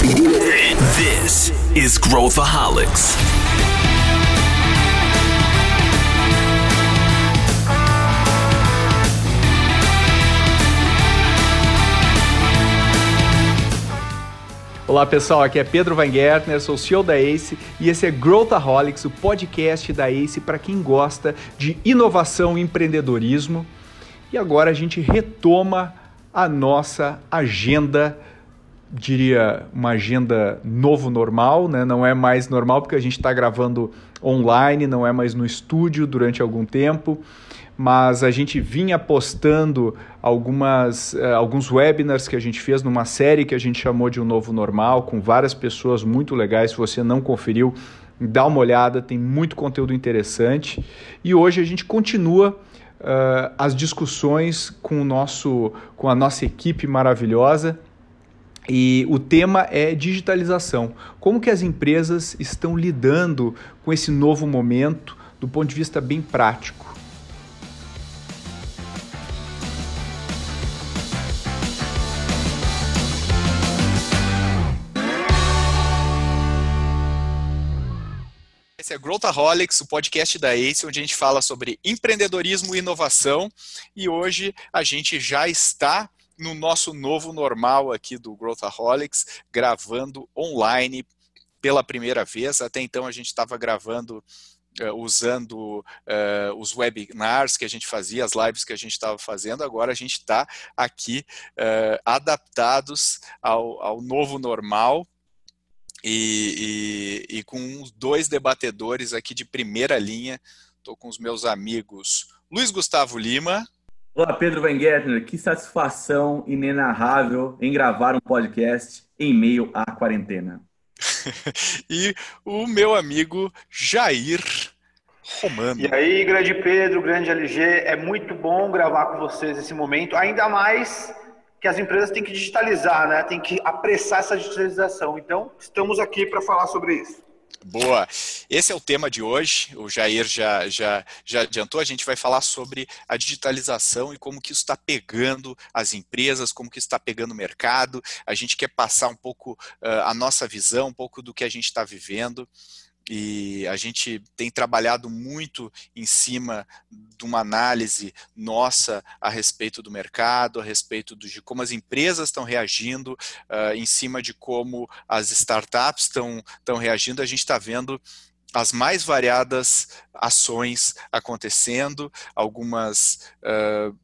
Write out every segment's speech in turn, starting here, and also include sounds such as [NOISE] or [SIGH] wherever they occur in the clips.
This is Growthaholics. Olá pessoal, aqui é Pedro Weingärtner, sou CEO da ACE e esse é Growthaholics, o podcast da ACE para quem gosta de inovação e empreendedorismo. E agora a gente retoma a nossa agenda, diria uma agenda novo normal, né? não é mais normal porque a gente está gravando online, não é mais no estúdio durante algum tempo mas a gente vinha postando algumas, uh, alguns webinars que a gente fez numa série que a gente chamou de um Novo Normal, com várias pessoas muito legais. Se você não conferiu, dá uma olhada, tem muito conteúdo interessante. E hoje a gente continua uh, as discussões com, o nosso, com a nossa equipe maravilhosa. E o tema é digitalização. Como que as empresas estão lidando com esse novo momento do ponto de vista bem prático? Esse é Growthaholics, o podcast da ACE, onde a gente fala sobre empreendedorismo e inovação. E hoje a gente já está no nosso novo normal aqui do Growthaholics, gravando online pela primeira vez. Até então a gente estava gravando Uh, usando uh, os webinars que a gente fazia, as lives que a gente estava fazendo, agora a gente está aqui uh, adaptados ao, ao, novo normal e, e, e com dois debatedores aqui de primeira linha. Estou com os meus amigos Luiz Gustavo Lima. Olá, Pedro Weingärtner. Que satisfação inenarrável em gravar um podcast em meio à quarentena. [LAUGHS] e o meu amigo Jair Romano. E aí, grande Pedro, grande LG, é muito bom gravar com vocês esse momento, ainda mais que as empresas têm que digitalizar, né? Tem que apressar essa digitalização. Então, estamos aqui para falar sobre isso. Boa. Esse é o tema de hoje. O Jair já, já, já adiantou. A gente vai falar sobre a digitalização e como que isso está pegando as empresas, como que isso está pegando o mercado. A gente quer passar um pouco uh, a nossa visão, um pouco do que a gente está vivendo e a gente tem trabalhado muito em cima de uma análise nossa a respeito do mercado, a respeito de como as empresas estão reagindo, uh, em cima de como as startups estão, estão reagindo, a gente está vendo as mais variadas ações acontecendo, algumas uh,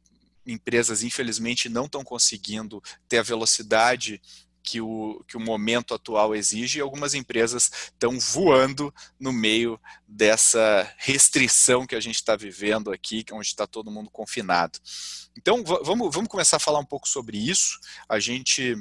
empresas infelizmente não estão conseguindo ter a velocidade que o, que o momento atual exige e algumas empresas estão voando no meio dessa restrição que a gente está vivendo aqui, onde está todo mundo confinado. Então, vamos, vamos começar a falar um pouco sobre isso. A gente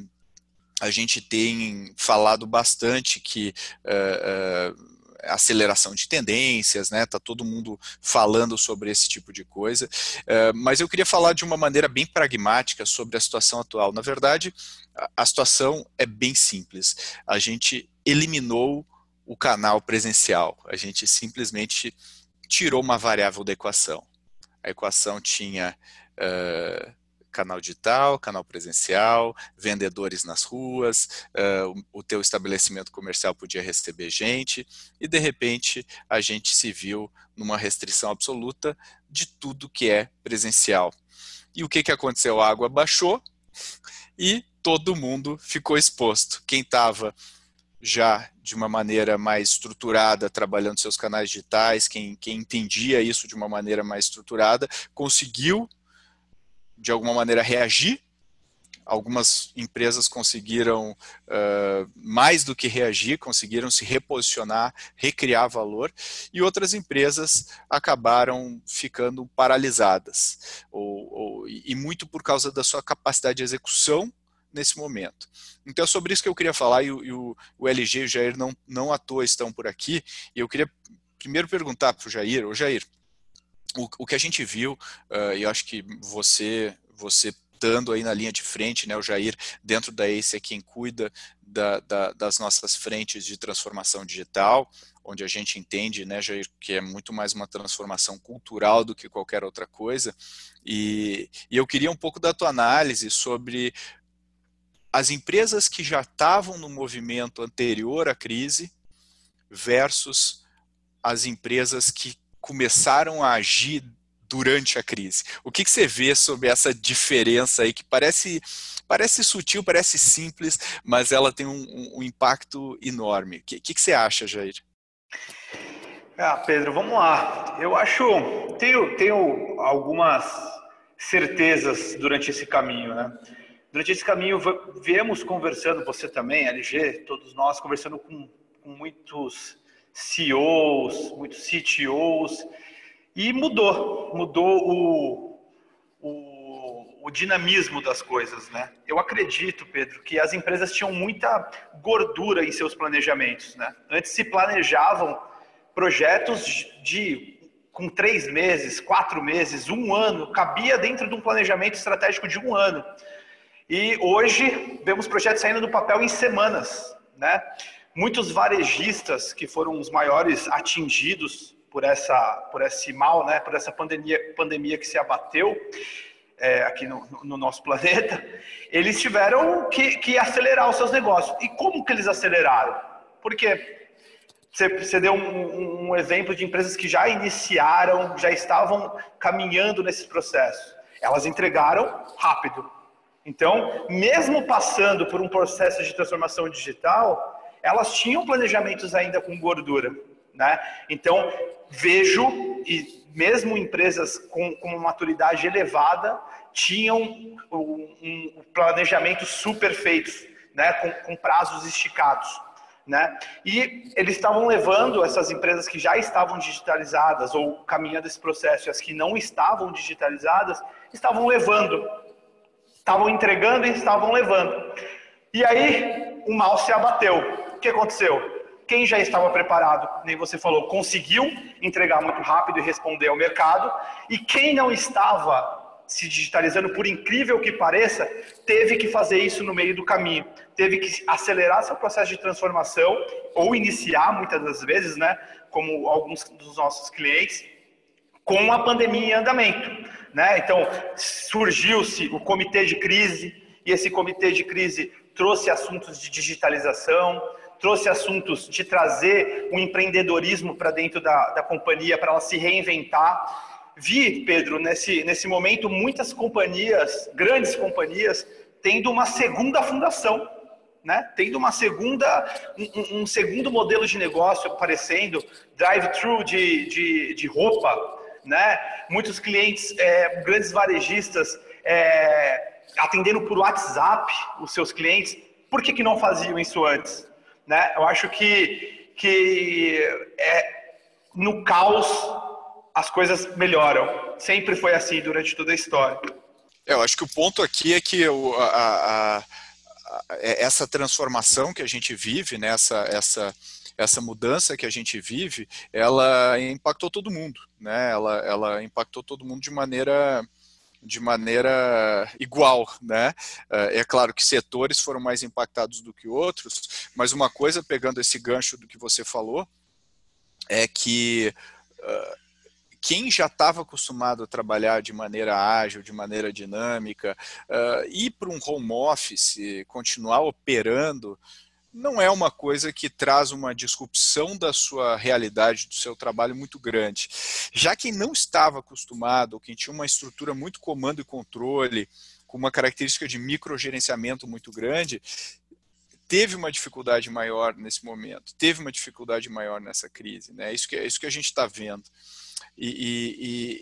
a gente tem falado bastante que uh, uh, aceleração de tendências, né? Tá todo mundo falando sobre esse tipo de coisa. Uh, mas eu queria falar de uma maneira bem pragmática sobre a situação atual. Na verdade, a, a situação é bem simples. A gente eliminou o canal presencial. A gente simplesmente tirou uma variável da equação. A equação tinha uh, canal digital, canal presencial, vendedores nas ruas, uh, o teu estabelecimento comercial podia receber gente, e de repente a gente se viu numa restrição absoluta de tudo que é presencial. E o que, que aconteceu? A água baixou e todo mundo ficou exposto. Quem estava já de uma maneira mais estruturada, trabalhando seus canais digitais, quem, quem entendia isso de uma maneira mais estruturada, conseguiu de alguma maneira reagir. Algumas empresas conseguiram uh, mais do que reagir, conseguiram se reposicionar, recriar valor, e outras empresas acabaram ficando paralisadas, ou, ou, e muito por causa da sua capacidade de execução nesse momento. Então é sobre isso que eu queria falar, e, e o, o, LG e o Jair não, não à toa estão por aqui, e eu queria primeiro perguntar para o Jair, o Jair, o, o que a gente viu, uh, e acho que você, você estando aí na linha de frente, né, o Jair dentro da ACE é quem cuida da, da, das nossas frentes de transformação digital, onde a gente entende, né, Jair, que é muito mais uma transformação cultural do que qualquer outra coisa, e, e eu queria um pouco da tua análise sobre as empresas que já estavam no movimento anterior à crise versus as empresas que começaram a agir durante a crise. O que, que você vê sobre essa diferença aí que parece parece sutil, parece simples, mas ela tem um, um impacto enorme. O que, que, que, você acha, Jair? Ah, Pedro, vamos lá. Eu acho, tenho, tenho algumas certezas durante esse caminho, né? Durante esse caminho, viemos conversando, você também, LG, todos nós, conversando com, com muitos CEOs, muitos CTOs, e mudou, mudou o, o, o, dinamismo das coisas, né? Eu acredito, Pedro, que as empresas tinham muita gordura em seus planejamentos, né? Antes se planejavam projetos de com três meses, quatro meses, um ano, cabia dentro de um planejamento estratégico de um ano. E hoje vemos projetos saindo do papel em semanas, né? Muitos varejistas que foram os maiores atingidos por essa por esse mal, né, por essa pandemia pandemia que se abateu é, aqui no, no, nosso planeta, eles tiveram que, que, acelerar os seus negócios. E como que eles aceleraram? Porque você, deu um, um, exemplo de empresas que já iniciaram, já estavam caminhando nesse processo. Elas entregaram rápido. Então, mesmo passando por um processo de transformação digital, elas tinham planejamentos ainda com gordura. Né? Então, vejo, e mesmo empresas com, com maturidade elevada, tinham um, um planejamento super feito, né? com, com prazos esticados. Né? E eles estavam levando essas empresas que já estavam digitalizadas ou caminhando esse processo, e as que não estavam digitalizadas, estavam levando, estavam entregando e estavam levando. E aí o mal se abateu. Que aconteceu? Quem já estava preparado, nem você falou, conseguiu entregar muito rápido e responder ao mercado. E quem não estava se digitalizando, por incrível que pareça, teve que fazer isso no meio do caminho. Teve que acelerar seu processo de transformação, ou iniciar muitas das vezes, né? Como alguns dos nossos clientes, com a pandemia em andamento. Né? Então, surgiu-se o comitê de crise, e esse comitê de crise trouxe assuntos de digitalização, trouxe assuntos de trazer o empreendedorismo para dentro da, da companhia, para ela se reinventar. Vi, Pedro, nesse, nesse momento, muitas companhias, grandes companhias, tendo uma segunda fundação, né? tendo uma segunda, um, um segundo modelo de negócio aparecendo, drive-thru de, de, de, roupa, né? muitos clientes, é, grandes varejistas, é, atendendo por WhatsApp os seus clientes, por que, que não faziam isso antes? Né? Eu acho que, que é, no caos as coisas melhoram. Sempre foi assim durante toda a história. É, eu acho que o ponto aqui é que a, a, a, é, essa transformação que a gente vive, né, essa, essa, essa mudança que a gente vive, ela impactou todo mundo, né? Ela, ela impactou todo mundo de maneira de maneira igual, né? É, é claro que setores foram mais impactados do que outros, mas uma coisa, pegando esse gancho do que você falou, é que uh, quem já estava acostumado a trabalhar de maneira ágil, de maneira dinâmica, uh, ir para um home office, continuar operando, não é uma coisa que traz uma disrupção da sua realidade, do seu trabalho muito grande. Já quem não estava acostumado, ou quem tinha uma estrutura muito comando e controle, com uma característica de microgerenciamento muito grande, teve uma dificuldade maior nesse momento, teve uma dificuldade maior nessa crise. Né? É, isso que, é isso que a gente está vendo. E,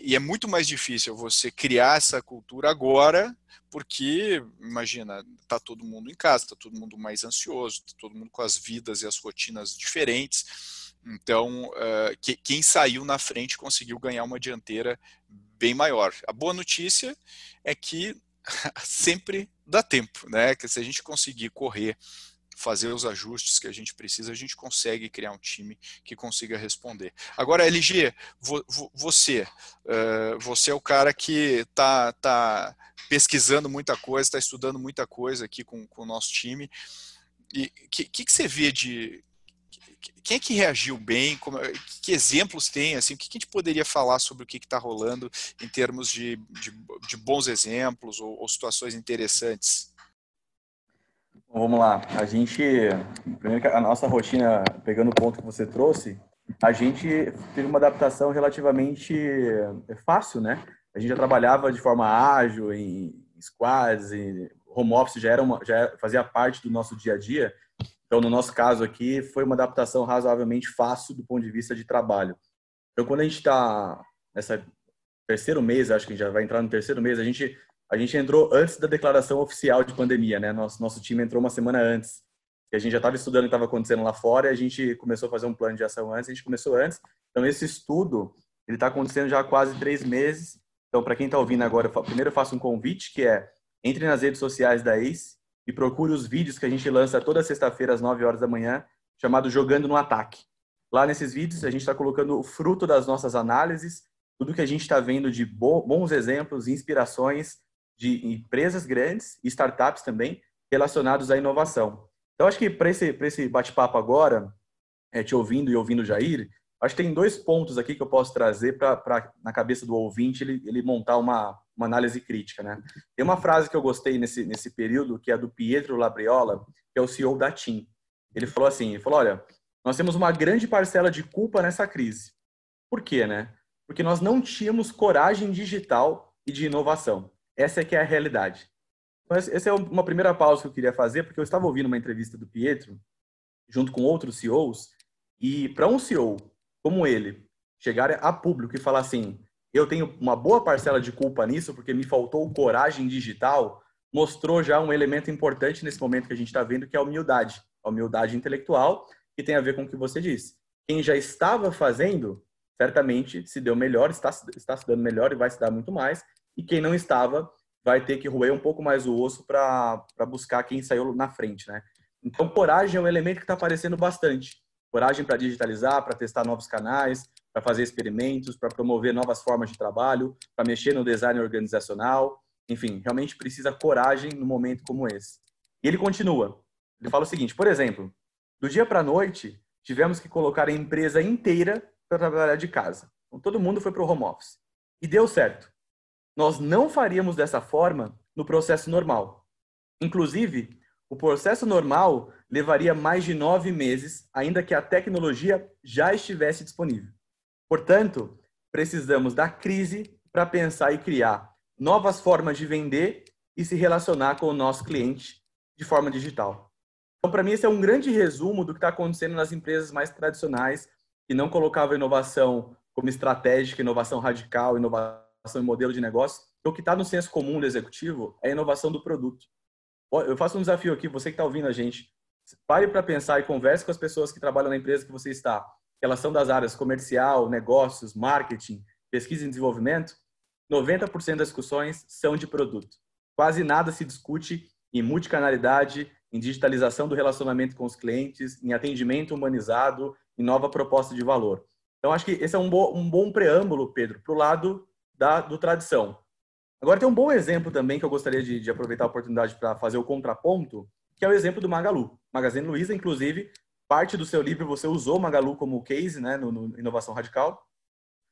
e, e, é muito mais difícil você criar essa cultura agora, porque, imagina, está todo mundo em casa, está todo mundo mais ansioso, está todo mundo com as vidas e as rotinas diferentes. Então, uh, que, quem saiu na frente conseguiu ganhar uma dianteira bem maior. A boa notícia é que [LAUGHS] sempre dá tempo, né? Que se a gente conseguir correr fazer os ajustes que a gente precisa, a gente consegue criar um time que consiga responder. Agora, LG, você, você é o cara que está tá pesquisando muita coisa, está estudando muita coisa aqui com, com o nosso time. E o que, que, que, você vê de. Quem é que reagiu bem? Como, que exemplos tem? Assim, o que, que a gente poderia falar sobre o que está rolando em termos de, de, de bons exemplos ou, ou situações interessantes? Bom, vamos lá. A gente, primeiro a nossa rotina, pegando o ponto que você trouxe, a gente teve uma adaptação relativamente é, fácil, né? A gente já trabalhava de forma ágil, em squads, em home office já era uma, já fazia parte do nosso dia a dia. Então, no nosso caso aqui, foi uma adaptação razoavelmente fácil do ponto de vista de trabalho. Então, quando a gente está nessa terceiro mês, acho que já vai entrar no terceiro mês, a gente a gente entrou antes da declaração oficial de pandemia, né? Nosso nosso time entrou uma semana antes. A gente já estava estudando o que estava acontecendo lá fora e a gente começou a fazer um plano de ação antes. A gente começou antes. Então, esse estudo ele está acontecendo já há quase três meses. Então, para quem está ouvindo agora, primeiro eu faço um convite que é entre nas redes sociais da ACE e procure os vídeos que a gente lança toda sexta-feira às 9 horas da manhã, chamado Jogando no Ataque. Lá nesses vídeos a gente está colocando o fruto das nossas análises, tudo que a gente está vendo de bons exemplos, inspirações de empresas grandes e startups também relacionados à inovação. Então acho que para esse, esse bate-papo agora, é, te ouvindo e ouvindo o Jair, acho que tem dois pontos aqui que eu posso trazer para na cabeça do ouvinte ele, ele montar uma, uma análise crítica, né? Tem uma frase que eu gostei nesse, nesse período, que é do Pietro Labriola, que é o CEO da TIM. Ele falou assim, ele falou, olha, nós temos uma grande parcela de culpa nessa crise. Por quê, né? Porque nós não tínhamos coragem digital e de inovação. Essa é que é a realidade. Mas essa é uma primeira pausa que eu queria fazer, porque eu estava ouvindo uma entrevista do Pietro, junto com outros CEOs, e para um CEO como ele chegar a público e falar assim, eu tenho uma boa parcela de culpa nisso, porque me faltou coragem digital, mostrou já um elemento importante nesse momento que a gente está vendo, que é a humildade. A humildade intelectual, que tem a ver com o que você disse. Quem já estava fazendo, certamente se deu melhor, está, está se dando melhor e vai se dar muito mais. E quem não estava, vai ter que roer um pouco mais o osso para buscar quem saiu na frente, né? Então, coragem é um elemento que está aparecendo bastante. Coragem para digitalizar, para testar novos canais, para fazer experimentos, para promover novas formas de trabalho, para mexer no design organizacional. Enfim, realmente precisa coragem no momento como esse. E ele continua. Ele fala o seguinte, por exemplo, do dia para a noite, tivemos que colocar a empresa inteira para trabalhar de casa. Então, todo mundo foi para o home office. E deu certo. Nós não faríamos dessa forma no processo normal. Inclusive, o processo normal levaria mais de nove meses, ainda que a tecnologia já estivesse disponível. Portanto, precisamos da crise para pensar e criar novas formas de vender e se relacionar com o nosso cliente de forma digital. Então, para mim, esse é um grande resumo do que está acontecendo nas empresas mais tradicionais, que não colocavam inovação como estratégica, inovação radical, inovação em modelo de negócio. O que está no senso comum do executivo é a inovação do produto. Eu faço um desafio aqui, você que está ouvindo a gente, pare para pensar e converse com as pessoas que trabalham na empresa que você está relação das áreas comercial, negócios, marketing, pesquisa e desenvolvimento, 90% das discussões são de produto. Quase nada se discute em multicanalidade, em digitalização do relacionamento com os clientes, em atendimento humanizado, em nova proposta de valor. Então, acho que esse é um, um bom preâmbulo, Pedro, para o lado da, do tradição. Agora, tem um bom exemplo também que eu gostaria de, de aproveitar a oportunidade para fazer o contraponto, que é o exemplo do Magalu. Magazine Luiza, inclusive, parte do seu livro você usou Magalu como case, né, no, no Inovação Radical,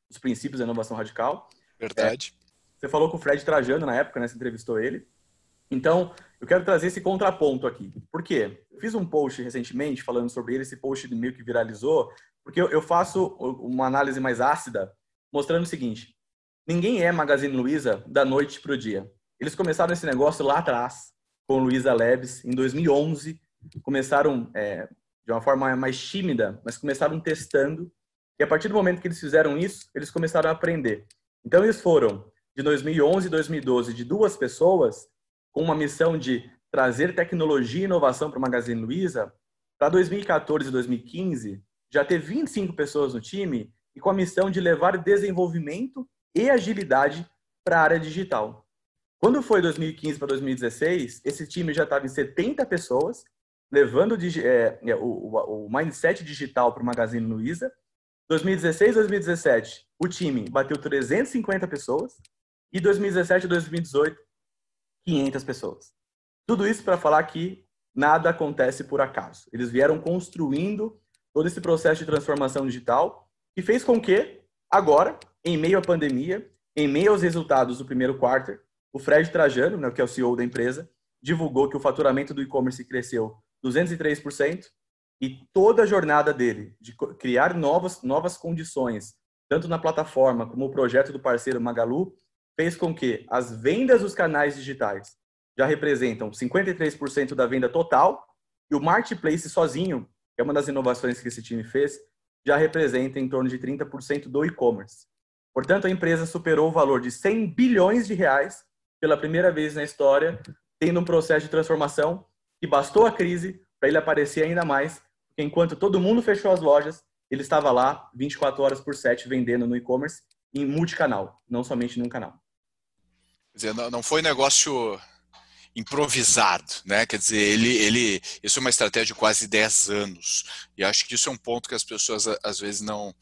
os princípios da inovação radical. Verdade. É, você falou com o Fred Trajano na época, né, você entrevistou ele. Então, eu quero trazer esse contraponto aqui. Por quê? Eu fiz um post recentemente falando sobre ele, esse post meio que viralizou, porque eu faço uma análise mais ácida, mostrando o seguinte: ninguém é Magazine Luiza da noite para o dia. Eles começaram esse negócio lá atrás, com Luiza Labs, em 2011. Começaram é, de uma forma mais tímida, mas começaram testando. E a partir do momento que eles fizeram isso, eles começaram a aprender. Então, eles foram de 2011 e 2012 de duas pessoas com uma missão de trazer tecnologia e inovação para o Magazine Luiza, para 2014 e 2015 já ter 25 pessoas no time e com a missão de levar desenvolvimento e agilidade para a área digital. Quando foi 2015 para 2016, esse time já estava em 70 pessoas levando é, é, o, o, o, mindset digital para o Magazine Luiza. 2016 2017, o time bateu 350 pessoas. E 2017 2018, 500 pessoas. Tudo isso para falar que nada acontece por acaso. Eles vieram construindo todo esse processo de transformação digital que fez com que, agora, em meio à pandemia, em meio aos resultados do primeiro quarto, o Fred Trajano, né, que é o CEO da empresa, divulgou que o faturamento do e-commerce cresceu 203% e toda a jornada dele de criar novas, novas condições, tanto na plataforma como o projeto do parceiro Magalu, fez com que as vendas dos canais digitais já representam 53% da venda total e o marketplace sozinho, que é uma das inovações que esse time fez, já representa em torno de 30% do e-commerce. Portanto, a empresa superou o valor de 100 bilhões de reais pela primeira vez na história, tendo um processo de transformação que bastou a crise para ele aparecer ainda mais, porque enquanto todo mundo fechou as lojas, ele estava lá 24 horas por 7 vendendo no e-commerce em multicanal, não somente num canal. Quer dizer, não foi negócio improvisado, né? Quer dizer, ele, ele, isso é uma estratégia de quase 10 anos. E acho que isso é um ponto que as pessoas às vezes não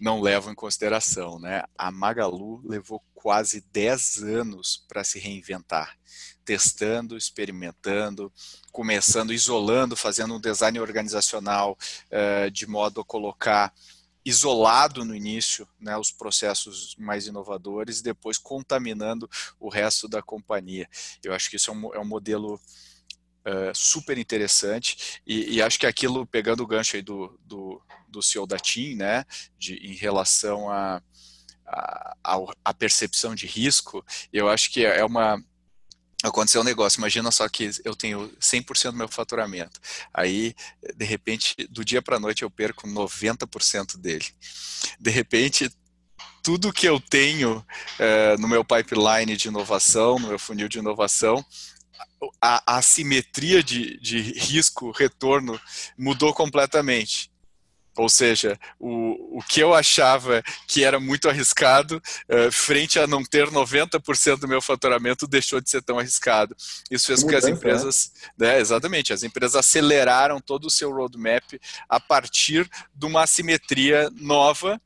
não levam em consideração, né? A Magalu levou quase 10 anos para se reinventar, testando, experimentando, começando, isolando, fazendo um design organizacional uh, de modo a colocar isolado no início né, os processos mais inovadores depois contaminando o resto da companhia. Eu acho que isso é um, é um modelo uh, super interessante. E, e, acho que aquilo, pegando o gancho aí do, do, do CEO da TIM, né, de, em relação a, a, a, percepção de risco, eu acho que é uma, aconteceu um negócio, imagina só que eu tenho 100% do meu faturamento, aí de repente do dia para noite eu perco 90% dele. De repente tudo que eu tenho é, no meu pipeline de inovação, no meu funil de inovação, a, a simetria de, de risco-retorno mudou completamente. Ou seja, o, o que eu achava que era muito arriscado, uh, frente a não ter 90% do meu faturamento, deixou de ser tão arriscado. Isso fez com que as né? empresas, né? exatamente, as empresas aceleraram todo o seu roadmap a partir de uma assimetria nova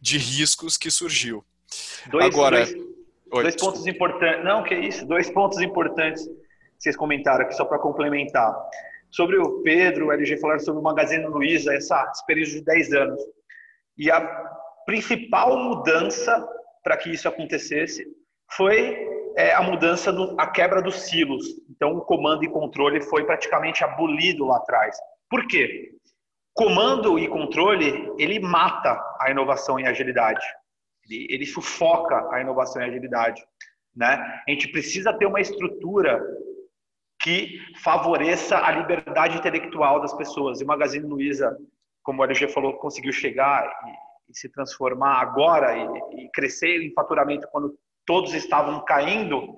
de riscos que surgiu. Dois, Agora, dois, Oi, dois pontos importantes. Não, que isso, dois pontos importantes vocês comentaram aqui, só para complementar sobre o Pedro, o LG falaram sobre o Magazine Luiza, essa experiência de 10 anos. E a principal mudança para que isso acontecesse foi é, a mudança, do, a quebra dos silos. Então, o comando e controle foi praticamente abolido lá atrás. Por quê? Comando e controle, ele mata a inovação e a agilidade. Ele, ele sufoca a inovação e a agilidade. Né? A gente precisa ter uma estrutura que favoreça a liberdade intelectual das pessoas. E o Magazine Luiza, como o LG falou, conseguiu chegar e, e se transformar agora e, e, crescer em faturamento quando todos estavam caindo,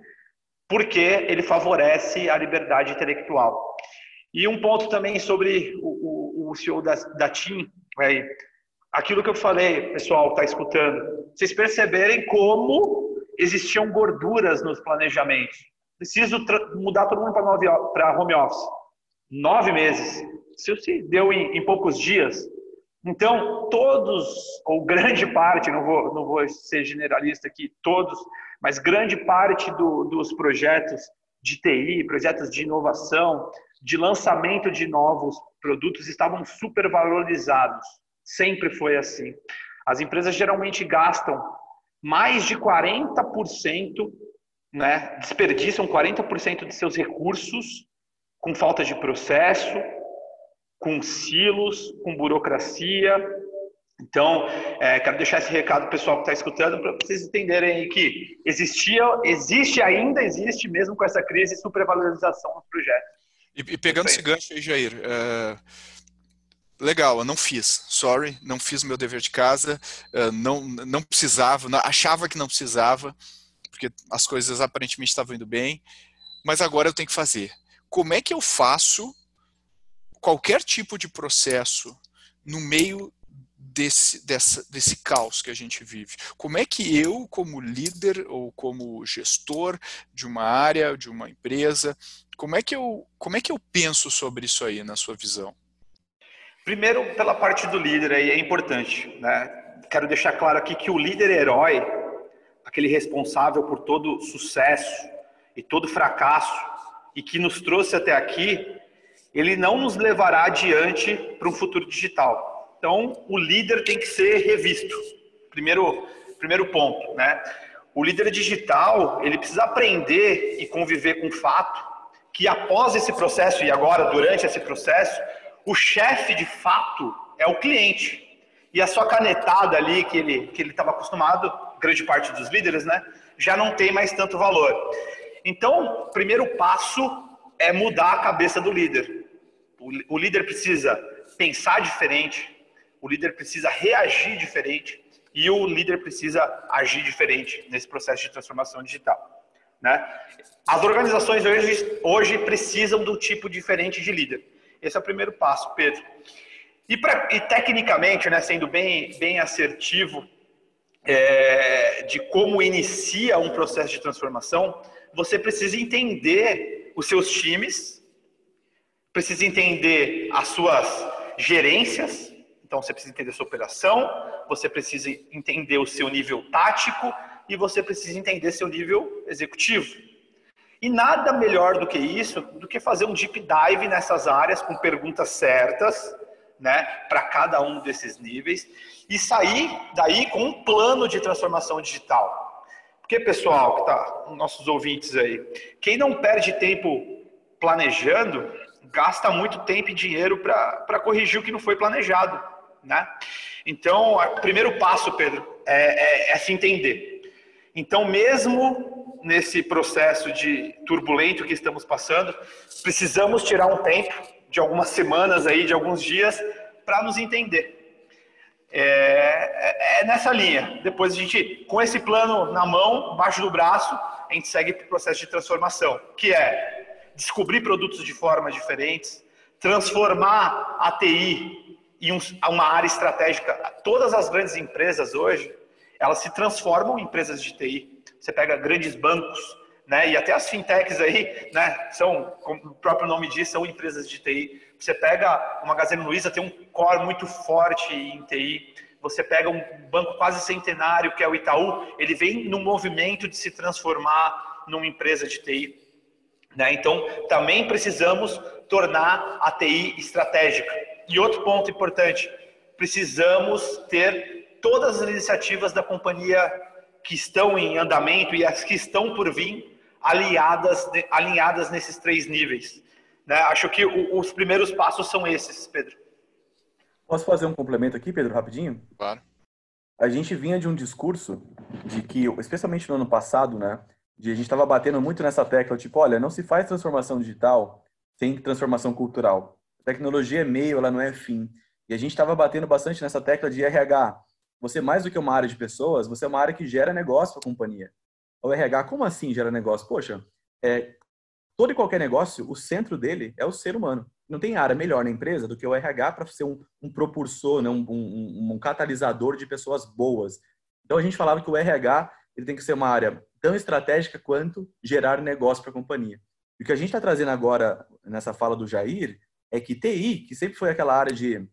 porque ele favorece a liberdade intelectual. E um ponto também sobre o, o, o CEO da, da TIM, é, aquilo que eu falei, pessoal, está escutando, vocês perceberem como existiam gorduras nos planejamentos preciso mudar todo mundo para home office. Nove meses. Isso se deu em, em, poucos dias. Então, todos, ou grande parte, não vou, não vou ser generalista aqui, todos, mas grande parte do, dos projetos de TI, projetos de inovação, de lançamento de novos produtos estavam super valorizados. Sempre foi assim. As empresas geralmente gastam mais de 40% né, desperdiçam 40% de seus recursos com falta de processo, com silos, com burocracia. Então, é, quero deixar esse recado pessoal que está escutando para vocês entenderem que existia, existe ainda, existe mesmo com essa crise supervalorização dos projetos. E, e pegando esse gancho aí, Jair, é, legal, eu não fiz, sorry, não fiz meu dever de casa, é, não, não precisava, achava que não precisava, porque as coisas aparentemente estavam indo bem, mas agora eu tenho que fazer. Como é que eu faço qualquer tipo de processo no meio desse, dessa, desse caos que a gente vive? Como é que eu, como líder ou como gestor de uma área, de uma empresa, como é que eu, como é que eu penso sobre isso aí, na sua visão? Primeiro, pela parte do líder aí, é importante. Né? Quero deixar claro aqui que o líder herói aquele responsável por todo sucesso e todo fracasso e que nos trouxe até aqui, ele não nos levará adiante para um futuro digital. Então, o líder tem que ser revisto. Primeiro, primeiro ponto, né? O líder digital, ele precisa aprender e conviver com o fato que após esse processo e agora durante esse processo, o chefe de fato é o cliente. E a sua canetada ali que ele que ele estava acostumado, grande parte dos líderes, né, já não tem mais tanto valor. Então, o primeiro passo é mudar a cabeça do líder. O, o líder precisa pensar diferente, o líder precisa reagir diferente e o líder precisa agir diferente nesse processo de transformação digital. Né? As organizações hoje, hoje precisam do tipo diferente de líder. Esse é o primeiro passo, Pedro. E, pra, e tecnicamente, né, sendo bem, bem assertivo é, de como inicia um processo de transformação, você precisa entender os seus times, precisa entender as suas gerências, então você precisa entender a sua operação, você precisa entender o seu nível tático e você precisa entender seu nível executivo. E nada melhor do que isso, do que fazer um deep dive nessas áreas com perguntas certas, né, para cada um desses níveis e sair daí com um plano de transformação digital. Porque, pessoal, que tá, nossos ouvintes aí, quem não perde tempo planejando, gasta muito tempo e dinheiro para corrigir o que não foi planejado, né? Então, o primeiro passo, Pedro, é, é, é se entender. Então, mesmo nesse processo de turbulento que estamos passando, precisamos tirar um tempo de algumas semanas aí, de alguns dias, para nos entender. É, é, é, nessa linha. Depois a gente, com esse plano na mão, embaixo do braço, a gente segue para o processo de transformação, que é descobrir produtos de formas diferentes, transformar a TI em um, uma área estratégica. Todas as grandes empresas hoje, elas se transformam em empresas de TI. Você pega grandes bancos, né, e até as fintechs aí, né, são, como o próprio nome diz, são empresas de TI. Você pega o Magazine Luiza, tem um core muito forte em TI. Você pega um banco quase centenário, que é o Itaú, ele vem no movimento de se transformar numa empresa de TI. Né? Então, também precisamos tornar a TI estratégica. E outro ponto importante, precisamos ter todas as iniciativas da companhia que estão em andamento e as que estão por vir alinhadas, alinhadas nesses três níveis. Né? Acho que o, os primeiros passos são esses, Pedro. Posso fazer um complemento aqui, Pedro, rapidinho? Claro. A gente vinha de um discurso de que, especialmente no ano passado, né, de a gente estava batendo muito nessa tecla, tipo, olha, não se faz transformação digital sem transformação cultural. A tecnologia é meio, ela não é fim. E a gente estava batendo bastante nessa tecla de RH. Você, mais do que uma área de pessoas, você é uma área que gera negócio para a companhia. O RH, como assim gera negócio? Poxa, é, todo e qualquer negócio, o centro dele é o ser humano. Não tem área melhor na empresa do que o RH para ser um, um propulsor, né? um, um, um, catalisador de pessoas boas. Então a gente falava que o RH ele tem que ser uma área tão estratégica quanto gerar negócio para a companhia. E o que a gente está trazendo agora nessa fala do Jair é que TI, que sempre foi aquela área de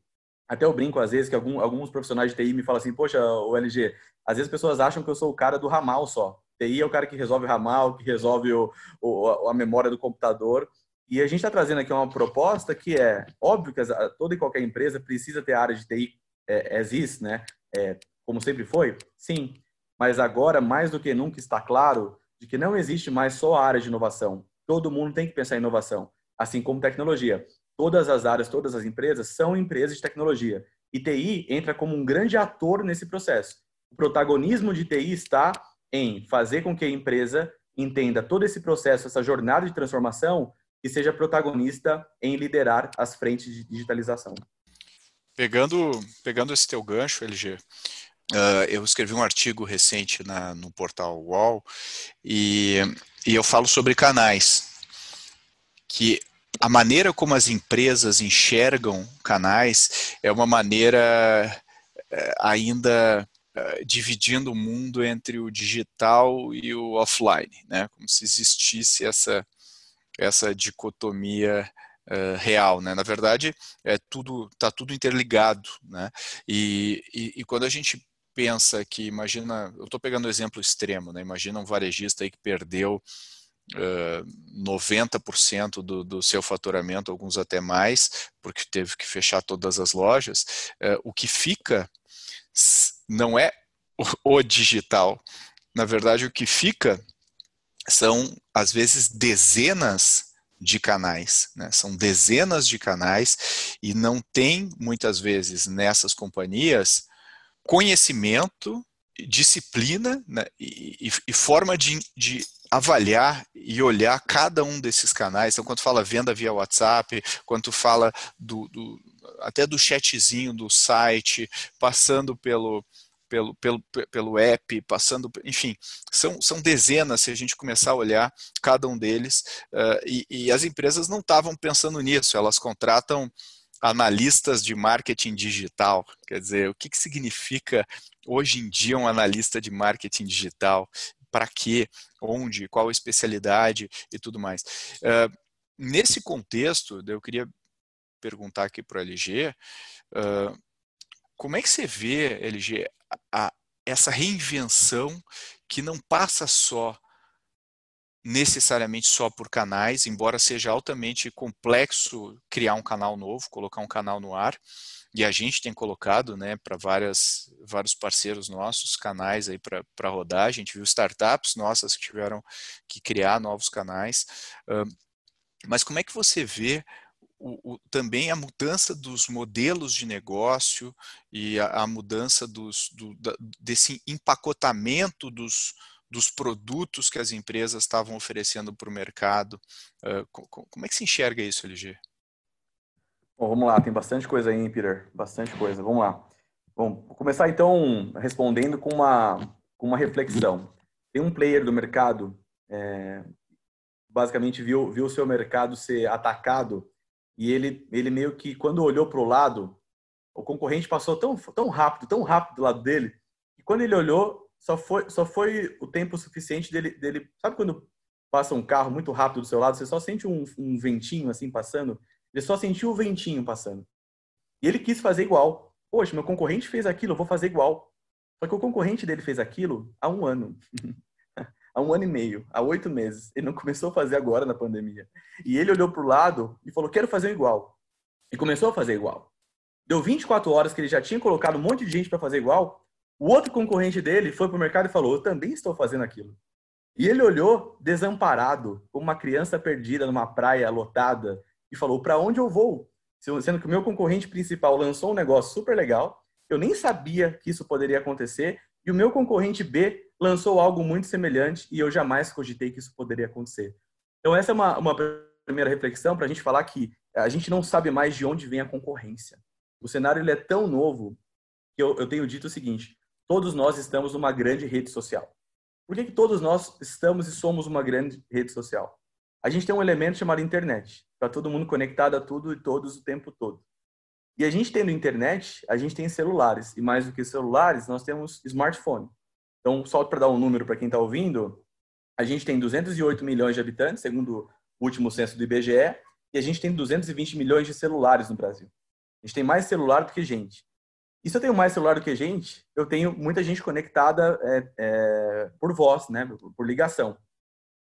até eu brinco às vezes que algum, alguns profissionais de TI me falam assim, poxa, o LG, às vezes as pessoas acham que eu sou o cara do ramal só. TI é o cara que resolve o ramal, que resolve o, o a memória do computador. E a gente está trazendo aqui uma proposta que é óbvio que toda e qualquer empresa precisa ter área de TI é, as né? É, como sempre foi, sim. Mas agora, mais do que nunca, está claro de que não existe mais só a área de inovação. Todo mundo tem que pensar em inovação, assim como tecnologia todas as áreas, todas as empresas são empresas de tecnologia. E TI entra como um grande ator nesse processo. O protagonismo de TI está em fazer com que a empresa entenda todo esse processo, essa jornada de transformação e seja protagonista em liderar as frentes de digitalização. Pegando, pegando esse teu gancho, LG, Uh, eu escrevi um artigo recente na, no portal UOL e, e eu falo sobre canais. Que a maneira como as empresas enxergam canais é uma maneira eh, ainda eh, dividindo o mundo entre o digital e o offline, né? Como se existisse essa essa dicotomia uh, real, né? Na verdade, é tudo está tudo interligado, né? E, e, e, quando a gente pensa que imagina, eu estou pegando um exemplo extremo, né? Imagina um varejista aí que perdeu 90% do, do seu faturamento, alguns até mais, porque teve que fechar todas as lojas, o que fica não é o digital. Na verdade, o que fica são, às vezes, dezenas de canais, né? são dezenas de canais e não tem muitas vezes nessas companhias conhecimento, disciplina né? e, e, forma de, de avaliar e olhar cada um desses canais. Então, quando fala venda via WhatsApp, quando fala do, do até do chatzinho do site, passando pelo, pelo, pelo, pelo app, passando, enfim, são, são dezenas se a gente começar a olhar cada um deles, uh, e, e as empresas não estavam pensando nisso, elas contratam analistas de marketing digital. Quer dizer, o que, que significa hoje em dia um analista de marketing digital? Para quê? Onde? Qual a especialidade e tudo mais? Uh, nesse contexto, eu queria perguntar aqui para o LG, uh, como é que você vê, LG, a, essa reinvenção que não passa só necessariamente só por canais, embora seja altamente complexo criar um canal novo, colocar um canal no ar, e a gente tem colocado né, para vários parceiros nossos canais aí para rodar. A gente viu startups nossas que tiveram que criar novos canais. mas como é que você vê o, o, também a mudança dos modelos de negócio e a, a mudança dos, do, da, desse empacotamento dos, dos produtos que as empresas estavam oferecendo para o mercado. Uh, como é que se enxerga isso, LG? Bom, vamos lá, tem bastante coisa aí, Peter? Bastante coisa. Vamos lá. Bom, vou começar então respondendo com uma, com uma reflexão. Tem um player do mercado, é, basicamente viu, viu o seu mercado ser atacado e ele, ele meio que, quando olhou para o lado, o concorrente passou tão, tão rápido, tão rápido do lado dele, e quando ele olhou, só foi, só foi o tempo suficiente dele, dele. Sabe quando passa um carro muito rápido do seu lado, você só sente um, um ventinho assim passando? Ele só sentiu o ventinho passando. E ele quis fazer igual. Poxa, meu concorrente fez aquilo, eu vou fazer igual. Só que o concorrente dele fez aquilo há um ano. [LAUGHS] há um ano e meio, há oito meses. Ele não começou a fazer agora na pandemia. E ele olhou para o lado e falou: quero fazer igual. E começou a fazer igual. Deu 24 horas que ele já tinha colocado um monte de gente para fazer igual. O outro concorrente dele foi para o mercado e falou: eu também estou fazendo aquilo. E ele olhou desamparado, como uma criança perdida numa praia lotada, e falou: para onde eu vou? Sendo que o meu concorrente principal lançou um negócio super legal, eu nem sabia que isso poderia acontecer, e o meu concorrente B lançou algo muito semelhante e eu jamais cogitei que isso poderia acontecer. Então, essa é uma, uma primeira reflexão para a gente falar que a gente não sabe mais de onde vem a concorrência. O cenário ele é tão novo que eu, eu tenho dito o seguinte: todos nós estamos numa grande rede social. Por que, que todos nós estamos e somos uma grande rede social? A gente tem um elemento chamado internet, para todo mundo conectado a tudo e todos o tempo todo. E a gente tendo internet, a gente tem celulares. E mais do que celulares, nós temos smartphone. Então, só para dar um número para quem está ouvindo, a gente tem 208 milhões de habitantes, segundo o último censo do IBGE, e a gente tem 220 milhões de celulares no Brasil. A gente tem mais celular do que gente. E se eu tenho mais celular do que gente, eu tenho muita gente conectada é, é, por voz, né, por ligação.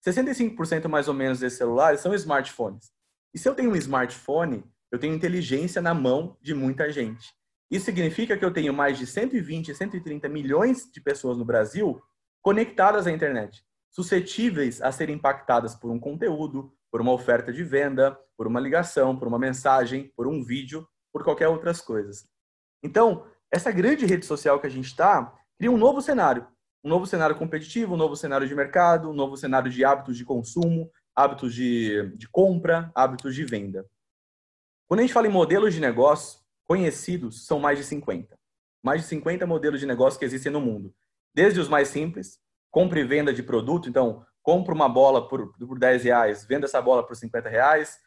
65% mais ou menos desses celulares são smartphones. E se eu tenho um smartphone, eu tenho inteligência na mão de muita gente. Isso significa que eu tenho mais de 120, 130 milhões de pessoas no Brasil conectadas à internet, suscetíveis a serem impactadas por um conteúdo, por uma oferta de venda, por uma ligação, por uma mensagem, por um vídeo, por qualquer outras coisas. Então, essa grande rede social que a gente está cria um novo cenário, um novo cenário competitivo, um novo cenário de mercado, um novo cenário de hábitos de consumo, hábitos de, de compra, hábitos de venda. Quando a gente fala em modelos de negócio, conhecidos são mais de 50. Mais de 50 modelos de negócio que existem no mundo. Desde os mais simples, compra e venda de produto. Então, compra uma bola por, por 10 reais, venda essa bola por 50 reais.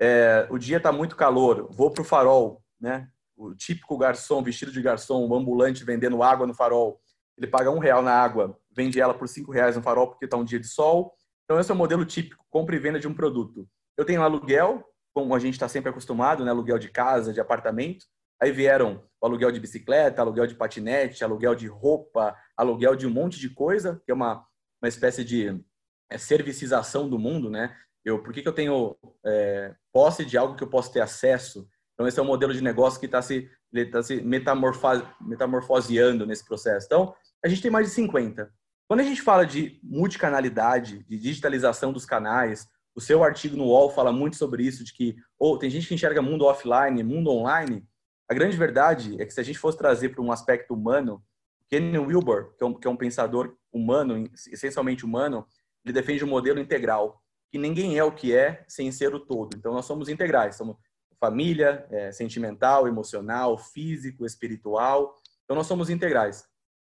É, o dia está muito calor, vou para o farol, né? O típico garçom, vestido de garçom, um ambulante vendendo água no farol. Ele paga um real na água, vende ela por cinco reais no farol porque está um dia de sol. Então, esse é o modelo típico, compra e venda de um produto. Eu tenho aluguel, como a gente está sempre acostumado, né? aluguel de casa, de apartamento. Aí vieram o aluguel de bicicleta, aluguel de patinete, aluguel de roupa, aluguel de um monte de coisa, que é uma, uma espécie de é, servicização do mundo, né? Eu, por que, que eu tenho é, posse de algo que eu posso ter acesso? Então, esse é um modelo de negócio que está se, tá se metamorfoseando nesse processo. Então, a gente tem mais de 50. Quando a gente fala de multicanalidade, de digitalização dos canais, O seu artigo no UOL fala muito sobre isso, de que ou tem gente que enxerga mundo offline, mundo online. A grande verdade é que se a gente fosse trazer para um aspecto humano, Ken Wilber, que é, um, que é um pensador humano, essencialmente humano, ele defende um modelo integral, que ninguém é o que é sem ser o todo. Então nós somos integrais, somos família, é, sentimental, emocional, físico, espiritual. Então nós somos integrais.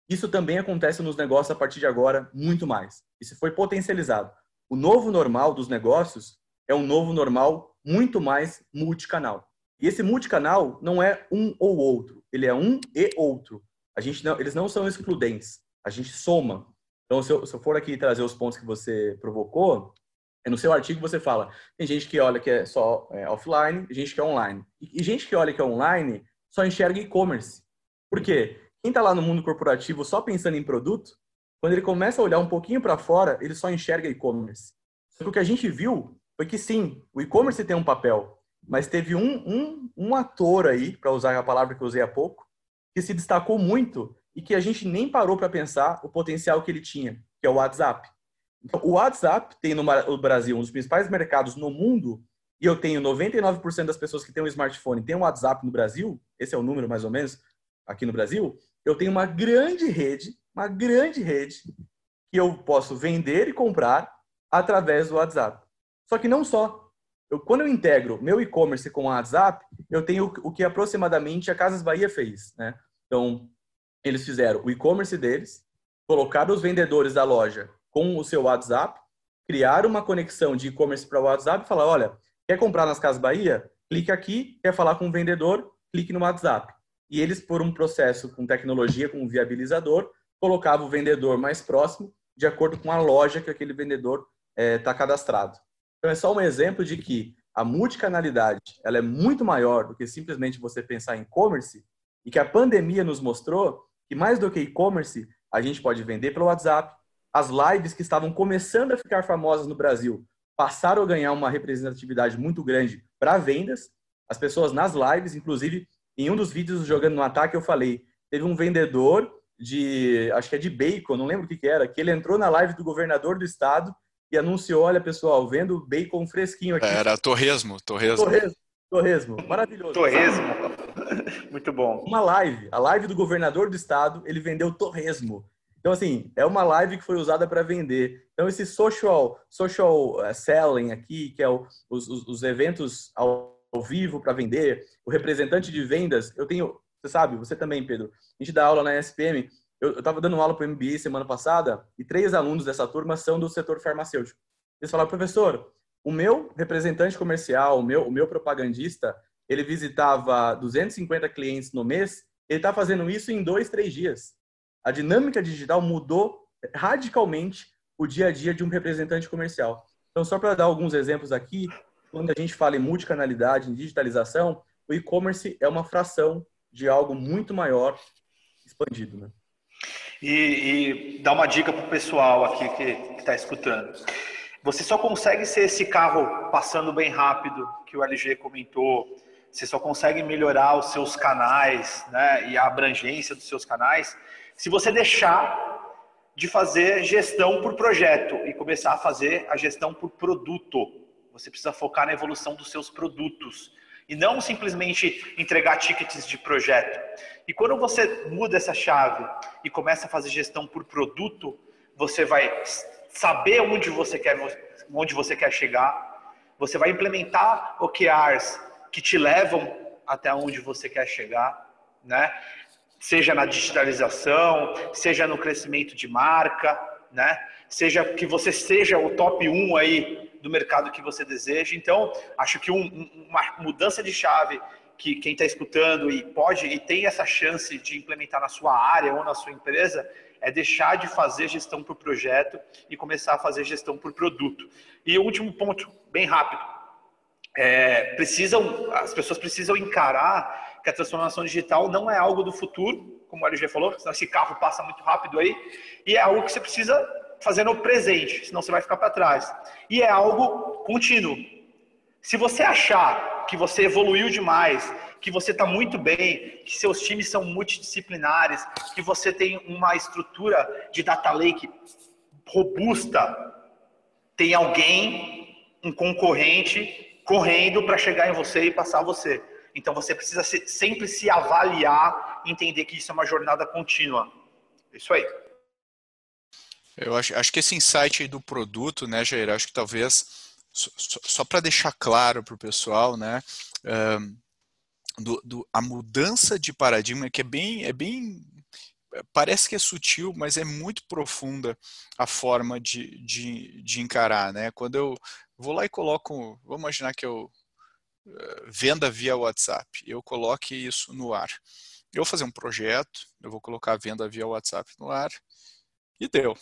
Isso também acontece nos negócios a partir de agora muito mais. Isso foi potencializado. O novo normal dos negócios é um novo normal muito mais multicanal. E esse multicanal não é um ou outro, ele é um e outro. A gente não, eles não são excludentes, a gente soma. Então, se eu, se eu for aqui trazer os pontos que você provocou, é no seu artigo você fala, tem gente que olha que é só é, offline, gente que é online. E, e gente que olha que é online só enxerga e-commerce. Por quê? Quem está lá no mundo corporativo só pensando em produto, quando ele começa a olhar um pouquinho para fora, ele só enxerga e-commerce. O que a gente viu foi que sim, o e-commerce tem um papel, mas teve um, um, um ator aí, para usar a palavra que eu usei há pouco, que se destacou muito e que a gente nem parou para pensar o potencial que ele tinha, que é o WhatsApp. Então, o WhatsApp tem no Brasil um dos principais mercados no mundo e eu tenho 99% das pessoas que têm um smartphone têm um WhatsApp no Brasil, esse é o número mais ou menos aqui no Brasil, eu tenho uma grande rede, uma grande rede, que eu posso vender e comprar através do WhatsApp. Só que não só. Eu, quando eu integro meu e-commerce com o WhatsApp, eu tenho o que aproximadamente a Casas Bahia fez. Né? Então, eles fizeram o e-commerce deles, colocaram os vendedores da loja com o seu WhatsApp, criaram uma conexão de e-commerce para o WhatsApp e falaram, olha, quer comprar nas Casas Bahia? Clique aqui, quer falar com o vendedor? Clique no WhatsApp e eles, por um processo com tecnologia, com um viabilizador, colocavam o vendedor mais próximo de acordo com a loja que aquele vendedor está é, cadastrado. Então, é só um exemplo de que a multicanalidade ela é muito maior do que simplesmente você pensar em e-commerce e que a pandemia nos mostrou que mais do que e-commerce, a gente pode vender pelo WhatsApp. As lives que estavam começando a ficar famosas no Brasil passaram a ganhar uma representatividade muito grande para vendas. As pessoas nas lives, inclusive, em um dos vídeos jogando no ataque, eu falei: teve um vendedor de, acho que é de bacon, não lembro o que, que era, que ele entrou na live do governador do estado e anunciou: olha, pessoal, vendo bacon fresquinho aqui. Era torresmo, torresmo. Torresmo, torresmo maravilhoso. Torresmo, [LAUGHS] muito bom. Uma live, a live do governador do estado, ele vendeu torresmo. Então, assim, é uma live que foi usada para vender. Então, esse social, social eh, selling aqui, que é o, os, os eventos ao ao vivo para vender, o representante de vendas, eu tenho, você sabe, você também, Pedro, a gente dá aula na SPM, eu estava dando aula para o MBA semana passada e três alunos dessa turma são do setor farmacêutico. Eles falaram, professor, o meu representante comercial, o meu, o meu propagandista, ele visitava 250 clientes no mês, ele está fazendo isso em dois, três dias. A dinâmica digital mudou radicalmente o dia a dia de um representante comercial. Então, só para dar alguns exemplos aqui, quando a gente fala em multicanalidade, em digitalização, o e-commerce é uma fração de algo muito maior expandido. Né? E, e dá uma dica para o pessoal aqui que está escutando. Você só consegue ser esse carro passando bem rápido, que o LG comentou. Você só consegue melhorar os seus canais né, e a abrangência dos seus canais se você deixar de fazer gestão por projeto e começar a fazer a gestão por produto. Você precisa focar na evolução dos seus produtos e não simplesmente entregar tickets de projeto. E quando você muda essa chave e começa a fazer gestão por produto, você vai saber onde você quer, onde você quer chegar, você vai implementar OKRs que te levam até onde você quer chegar, né? Seja na digitalização, seja no crescimento de marca, né? Seja que você seja o top 1 aí do mercado que você deseja. Então, acho que um, uma mudança de chave que quem está escutando e pode e tem essa chance de implementar na sua área ou na sua empresa é deixar de fazer gestão por projeto e começar a fazer gestão por produto. E o último ponto, bem rápido, é, precisam as pessoas precisam encarar que a transformação digital não é algo do futuro, como o LG falou, senão esse carro passa muito rápido aí, e é algo que você precisa fazer no presente, senão você vai ficar para trás. E é algo contínuo. Se você achar que você evoluiu demais, que você está muito bem, que seus times são multidisciplinares, que você tem uma estrutura de data lake robusta, tem alguém, um concorrente correndo para chegar em você e passar você. Então você precisa sempre se avaliar, entender que isso é uma jornada contínua. Isso aí. Eu acho, acho que esse insight do produto, né, Jair, acho que talvez, só, só para deixar claro para o pessoal, né, um, do, do, a mudança de paradigma, que é bem, é bem, parece que é sutil, mas é muito profunda a forma de, de, de encarar, né, quando eu vou lá e coloco, vamos imaginar que eu uh, venda via WhatsApp, eu coloque isso no ar. Eu vou fazer um projeto, eu vou colocar a venda via WhatsApp no ar, e deu.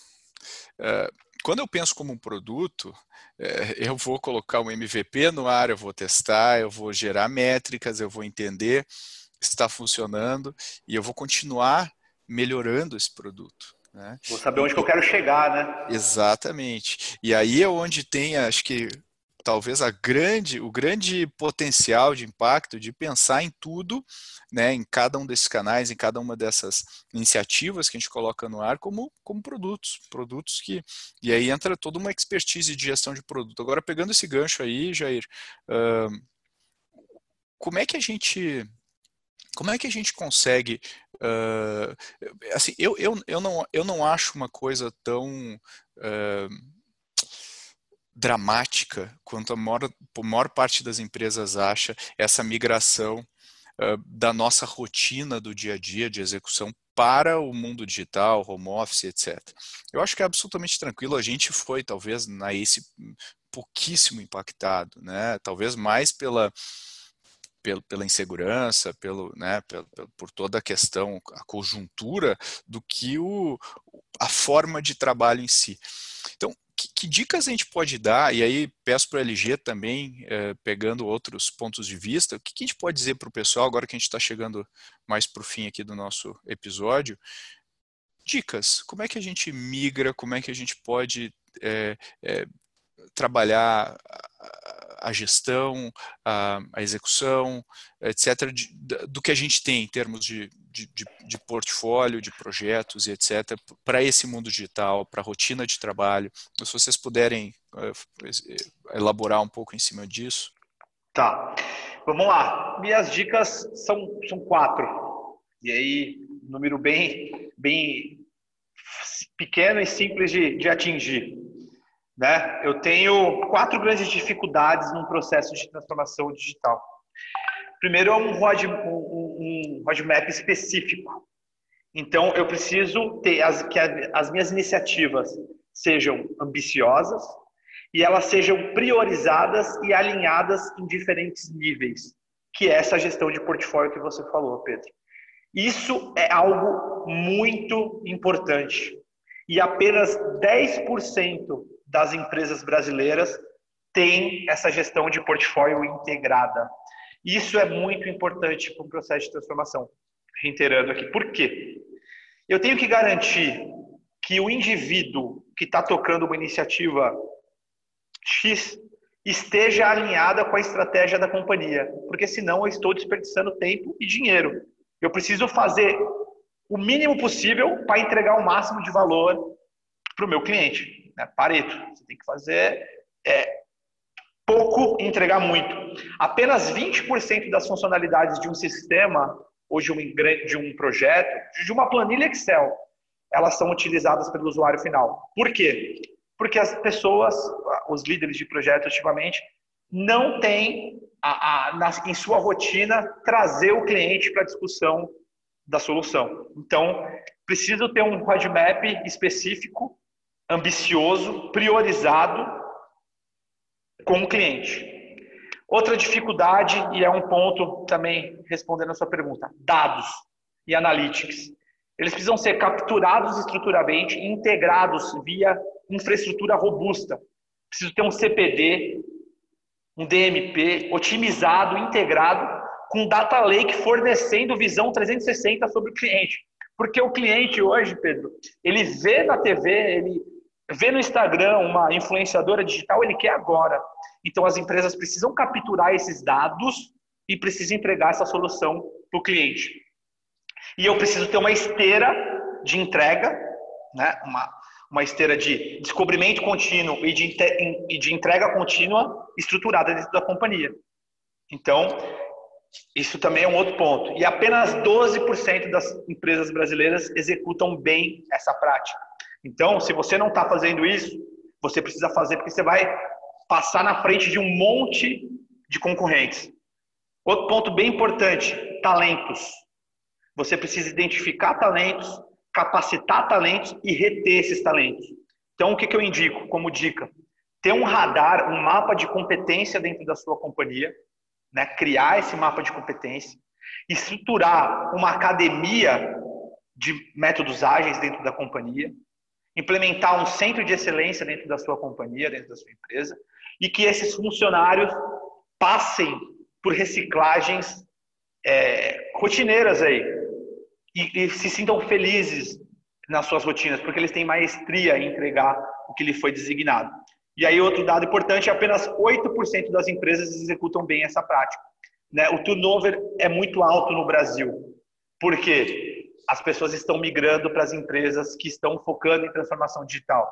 É, quando eu penso como um produto, é, eu vou colocar um MVP no ar, eu vou testar, eu vou gerar métricas, eu vou entender se está funcionando e eu vou continuar melhorando esse produto. Né? Vou saber onde que eu quero chegar, né? Exatamente. E aí é onde tem, acho que talvez a grande, o grande potencial de impacto de pensar em tudo, né, em cada um desses canais, em cada uma dessas iniciativas que a gente coloca no ar como, como produtos, produtos que e aí entra toda uma expertise de gestão de produto. Agora pegando esse gancho aí, Jair, uh, como é que a gente como é que a gente consegue uh, assim eu, eu, eu, não, eu não acho uma coisa tão uh, dramática quanto a maior, a maior parte das empresas acha essa migração uh, da nossa rotina do dia a dia de execução para o mundo digital, home office, etc. Eu acho que é absolutamente tranquilo. A gente foi, talvez, na esse pouquíssimo impactado, né? Talvez mais pela pela insegurança, pelo, né, pelo, por toda a questão, a conjuntura, do que o, a forma de trabalho em si. Então, que, que, dicas a gente pode dar? E aí peço para o LG também, é, pegando outros pontos de vista, o que, que a gente pode dizer para o pessoal, agora que a gente está chegando mais para o fim aqui do nosso episódio? Dicas, como é que a gente migra, como é que a gente pode é, é, trabalhar a gestão, a, a execução, etc., de, do que a gente tem em termos de, de, de, portfólio, de projetos e etc., para esse mundo digital, para a rotina de trabalho. Se vocês puderem uh, elaborar um pouco em cima disso. Tá, vamos lá. Minhas dicas são, são quatro. E aí, número bem, bem pequeno e simples de, de atingir. Né? Eu tenho quatro grandes dificuldades num processo de transformação digital. Primeiro é um, road, um, um roadmap específico. Então, eu preciso ter as, que as minhas iniciativas sejam ambiciosas e elas sejam priorizadas e alinhadas em diferentes níveis, que é essa gestão de portfólio que você falou, Pedro. Isso é algo muito importante. E apenas 10% das empresas brasileiras tem essa gestão de portfólio integrada. Isso é muito importante para o processo de transformação. Reiterando aqui, por quê? Eu tenho que garantir que o indivíduo que está tocando uma iniciativa X esteja alinhada com a estratégia da companhia, porque senão eu estou desperdiçando tempo e dinheiro. Eu preciso fazer o mínimo possível para entregar o máximo de valor para o meu cliente né? Pareto. Você tem que fazer é, pouco e entregar muito. Apenas 20% das funcionalidades de um sistema ou de um, de um projeto, de uma planilha Excel, elas são utilizadas pelo usuário final. Por quê? Porque as pessoas, os líderes de projeto ultimamente, não têm a, a, na, em sua rotina trazer o cliente para a discussão da solução. Então, preciso ter um roadmap específico ambicioso, priorizado com o cliente. Outra dificuldade, e é um ponto também respondendo a sua pergunta, dados e analytics. Eles precisam ser capturados estruturalmente e integrados via infraestrutura robusta. Preciso ter um CPD, um DMP otimizado, integrado, com data lake fornecendo visão 360 sobre o cliente. Porque o cliente hoje, Pedro, ele vê na TV, ele vê no Instagram uma influenciadora digital, ele quer agora. Então as empresas precisam capturar esses dados e precisam entregar essa solução para o cliente. E eu preciso ter uma esteira de entrega, né? uma, uma esteira de descobrimento contínuo e de, e de entrega contínua estruturada dentro da companhia. Então, isso também é um outro ponto. E apenas 12% das empresas brasileiras executam bem essa prática. Então, se você não está fazendo isso, você precisa fazer porque você vai passar na frente de um monte de concorrentes. Outro ponto bem importante: talentos. Você precisa identificar talentos, capacitar talentos e reter esses talentos. Então, o que, eu indico como dica? Ter um radar, um mapa de competência dentro da sua companhia, né? criar esse mapa de competência, estruturar uma academia de métodos ágeis dentro da companhia, implementar um centro de excelência dentro da sua companhia, dentro da sua empresa, e que esses funcionários passem por reciclagens é, rotineiras aí e, e se sintam felizes nas suas rotinas, porque eles têm maestria em entregar o que lhe foi designado. E aí, outro dado importante, apenas 8% das empresas executam bem essa prática. Né? O turnover é muito alto no Brasil. Por quê? As pessoas estão migrando para as empresas que estão focando em transformação digital.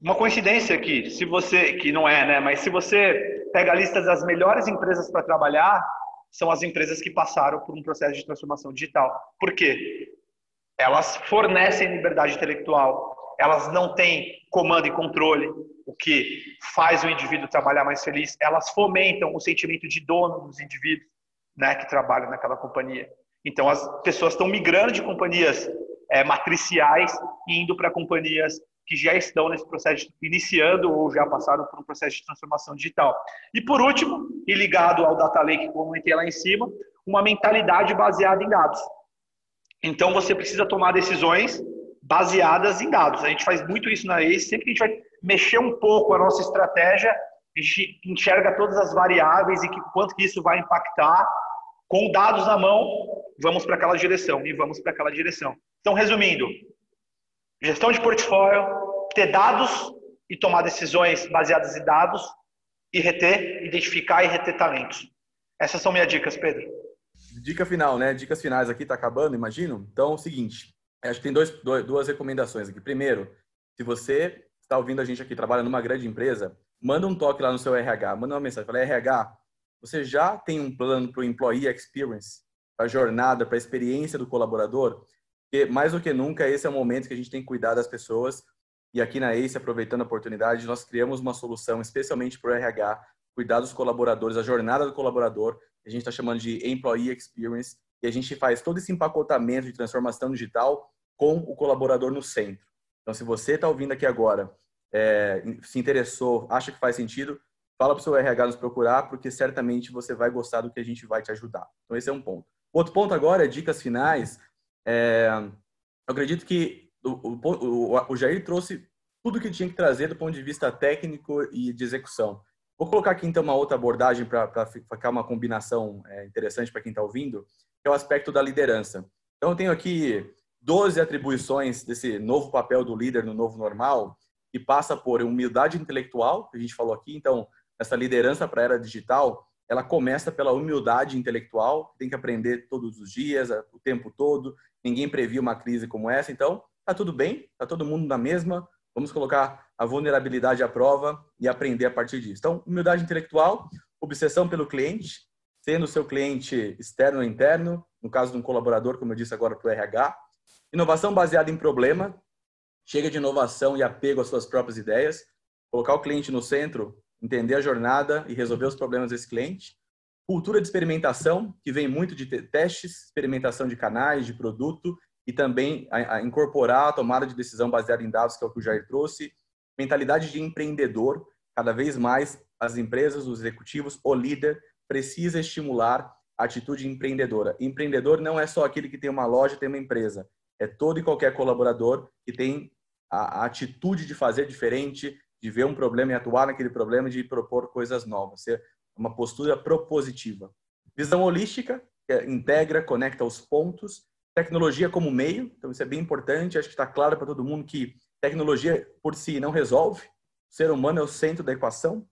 Uma coincidência aqui, se você, que não é, né? Mas se você pega a lista das melhores empresas para trabalhar, são as empresas que passaram por um processo de transformação digital. Por quê? Elas fornecem liberdade intelectual, elas não têm comando e controle, o que faz o indivíduo trabalhar mais feliz. Elas fomentam o sentimento de dono dos indivíduos, né, que trabalham naquela companhia. Então as pessoas estão migrando de companhias é, matriciais e indo para companhias que já estão nesse processo, iniciando ou já passaram por um processo de transformação digital. E por último, e ligado ao Data Lake que eu comentei lá em cima, uma mentalidade baseada em dados. Então você precisa tomar decisões baseadas em dados. A gente faz muito isso na ACE, sempre que a gente vai mexer um pouco a nossa estratégia, a gente enxerga todas as variáveis e que, quanto que isso vai impactar. Com dados na mão, vamos para aquela direção e vamos para aquela direção. Então, resumindo, gestão de portfólio, ter dados e tomar decisões baseadas em dados e reter, identificar e reter talentos. Essas são minhas dicas, Pedro. Dica final, né? Dicas finais aqui, tá acabando, imagino. Então, é o seguinte, acho que tem dois, dois, duas recomendações aqui. Primeiro, se você está ouvindo a gente aqui, trabalha numa grande empresa, manda um toque lá no seu RH, manda uma mensagem, fala, RH, você já tem um plano para o Employee Experience, para a jornada, para a experiência do colaborador? Porque, mais do que nunca, esse é o momento que a gente tem que cuidar das pessoas. E aqui na ACE, aproveitando a oportunidade, nós criamos uma solução especialmente para o RH, cuidar dos colaboradores, a jornada do colaborador, a gente está chamando de Employee Experience, e a gente faz todo esse empacotamento de transformação digital com o colaborador no centro. Então, se você está ouvindo aqui agora, é, se interessou, acha que faz sentido, fala para o seu RH nos procurar, porque certamente você vai gostar do que a gente vai te ajudar. Então, esse é um ponto. Outro ponto agora dicas finais. É, eu acredito que o, o, o Jair trouxe tudo que tinha que trazer do ponto de vista técnico e de execução. Vou colocar aqui então uma outra abordagem para ficar uma combinação é, interessante para quem está ouvindo, que é o aspecto da liderança. Então, eu tenho aqui 12 atribuições desse novo papel do líder no novo normal, que passa por humildade intelectual, que a gente falou aqui. Então, essa liderança para a era digital, ela começa pela humildade intelectual, tem que aprender todos os dias, o tempo todo. Ninguém previu uma crise como essa, então tá tudo bem, tá todo mundo na mesma. Vamos colocar a vulnerabilidade à prova e aprender a partir disso. Então, humildade intelectual, obsessão pelo cliente, sendo seu cliente externo ou interno, no caso de um colaborador, como eu disse agora para o RH. Inovação baseada em problema, chega de inovação e apego às suas próprias ideias, colocar o cliente no centro, entender a jornada e resolver os problemas desse cliente. Cultura de experimentação, que vem muito de testes, experimentação de canais, de produto e também a, a incorporar a tomada de decisão baseada em dados, que é o que o Jair trouxe. Mentalidade de empreendedor, cada vez mais as empresas, os executivos, o líder precisa estimular a atitude empreendedora. Empreendedor não é só aquele que tem uma loja, tem uma empresa. É todo e qualquer colaborador que tem a, atitude de fazer diferente, de ver um problema e atuar naquele problema, de propor coisas novas, ser uma postura propositiva. Visão holística, que é, integra, conecta os pontos. Tecnologia como meio, então isso é bem importante. Acho que está claro para todo mundo que tecnologia por si não resolve. O ser humano é o centro da equação.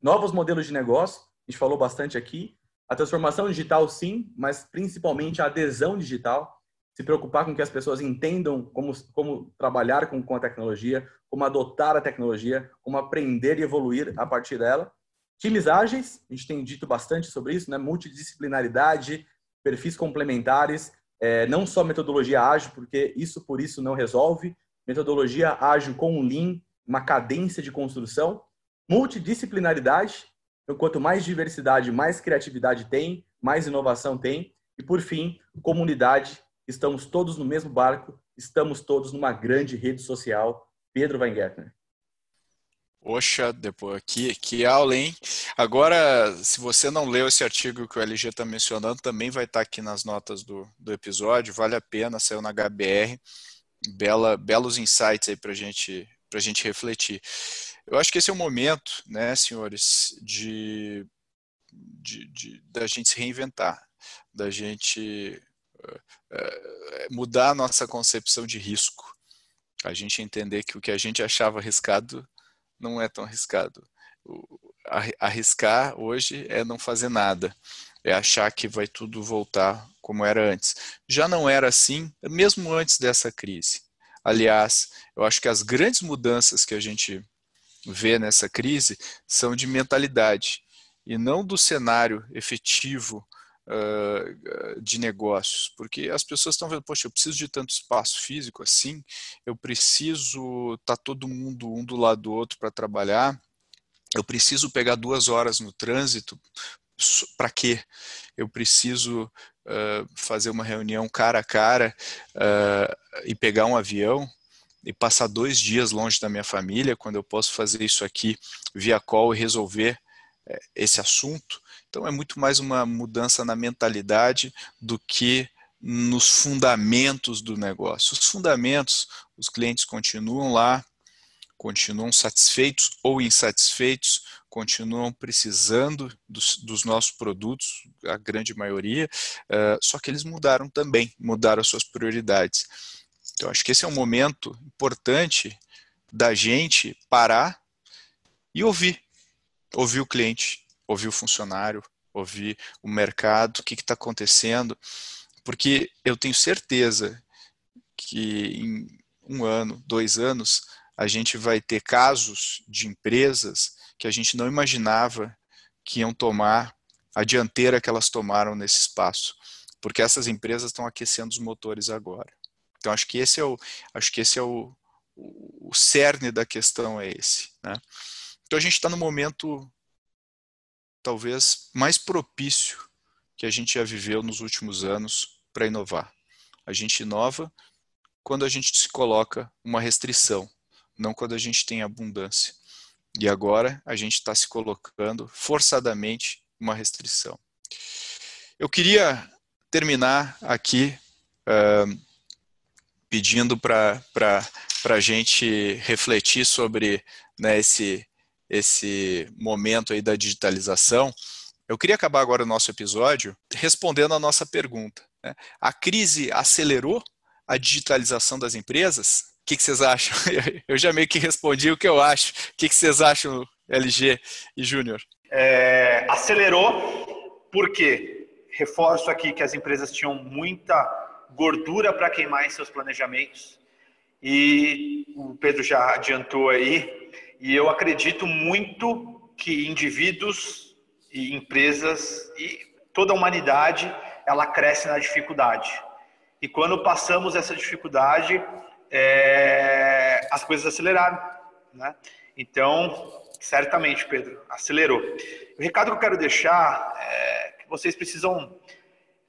Novos modelos de negócio, a gente falou bastante aqui. A transformação digital, sim, mas principalmente a adesão digital. se preocupar com que as pessoas entendam como, como trabalhar com, com a tecnologia, como adotar a tecnologia, como aprender e evoluir a partir dela. Times ágeis, a gente tem dito bastante sobre isso, né? multidisciplinaridade, perfis complementares, é, não só metodologia ágil, porque isso por isso não resolve, metodologia ágil com um Lean, uma cadência de construção, multidisciplinaridade, então quanto mais diversidade, mais criatividade tem, mais inovação tem, e por fim, comunidade, estamos todos no mesmo barco, estamos todos numa grande rede social. Pedro Weingärtner. Poxa, depois que, que aula, hein? Agora, se você não leu esse artigo que o LG está mencionando, também vai estar tá aqui nas notas do, do episódio, vale a pena, saiu na HBR, Bela, belos insights aí para gente, a gente refletir. Eu acho que esse é o momento, né, senhores, de, de, de da gente se reinventar, da gente uh, mudar a nossa concepção de risco, a gente entender que o que a gente achava arriscado não é tão arriscado. Arriscar hoje é não fazer nada, é achar que vai tudo voltar como era antes. Já não era assim, mesmo antes dessa crise. Aliás, eu acho que as grandes mudanças que a gente vê nessa crise são de mentalidade e não do cenário efetivo uh, de negócios, porque as pessoas estão vendo, poxa, eu preciso de tanto espaço físico assim, eu preciso estar tá todo mundo um do lado do outro para trabalhar, eu preciso pegar duas horas no trânsito, para quê? Eu preciso uh, fazer uma reunião cara a cara uh, e pegar um avião e passar dois dias longe da minha família, quando eu posso fazer isso aqui via call e resolver uh, esse assunto. Então é muito mais uma mudança na mentalidade do que nos fundamentos do negócio. Os fundamentos, os clientes continuam lá, continuam satisfeitos ou insatisfeitos, continuam precisando dos, dos nossos produtos, a grande maioria, uh, só que eles mudaram também, mudaram as suas prioridades. Então, acho que esse é um momento importante da gente parar e ouvir. Ouvir o cliente, ouvir o funcionário, ouvir o mercado, o que está acontecendo, porque eu tenho certeza que em um ano, dois anos, a gente vai ter casos de empresas que a gente não imaginava que iam tomar a dianteira que elas tomaram nesse espaço, porque essas empresas estão aquecendo os motores agora. Então acho que esse é o, acho que esse é o, o, o cerne da questão é esse. Né? Então a gente está no momento talvez mais propício que a gente já viveu nos últimos anos para inovar. A gente inova quando a gente se coloca uma restrição, não quando a gente tem abundância. E agora a gente está se colocando forçadamente uma restrição. Eu queria terminar aqui uh, pedindo para a gente refletir sobre né, esse, esse momento aí da digitalização, eu queria acabar agora o nosso episódio respondendo a nossa pergunta. Né? A crise acelerou a digitalização das empresas? O que, que, vocês acham? [LAUGHS] Eu já meio que respondi o que eu acho. O que, que vocês acham, LG e Júnior? É, acelerou porque, reforço aqui que as empresas tinham muita gordura para queimar em seus planejamentos. E o Pedro já adiantou aí, e eu acredito muito que indivíduos e empresas e toda a humanidade ela cresce na dificuldade. E quando passamos essa dificuldade, é, as coisas aceleraram, né? Então, certamente, Pedro, acelerou. O recado que eu quero deixar é que vocês precisam,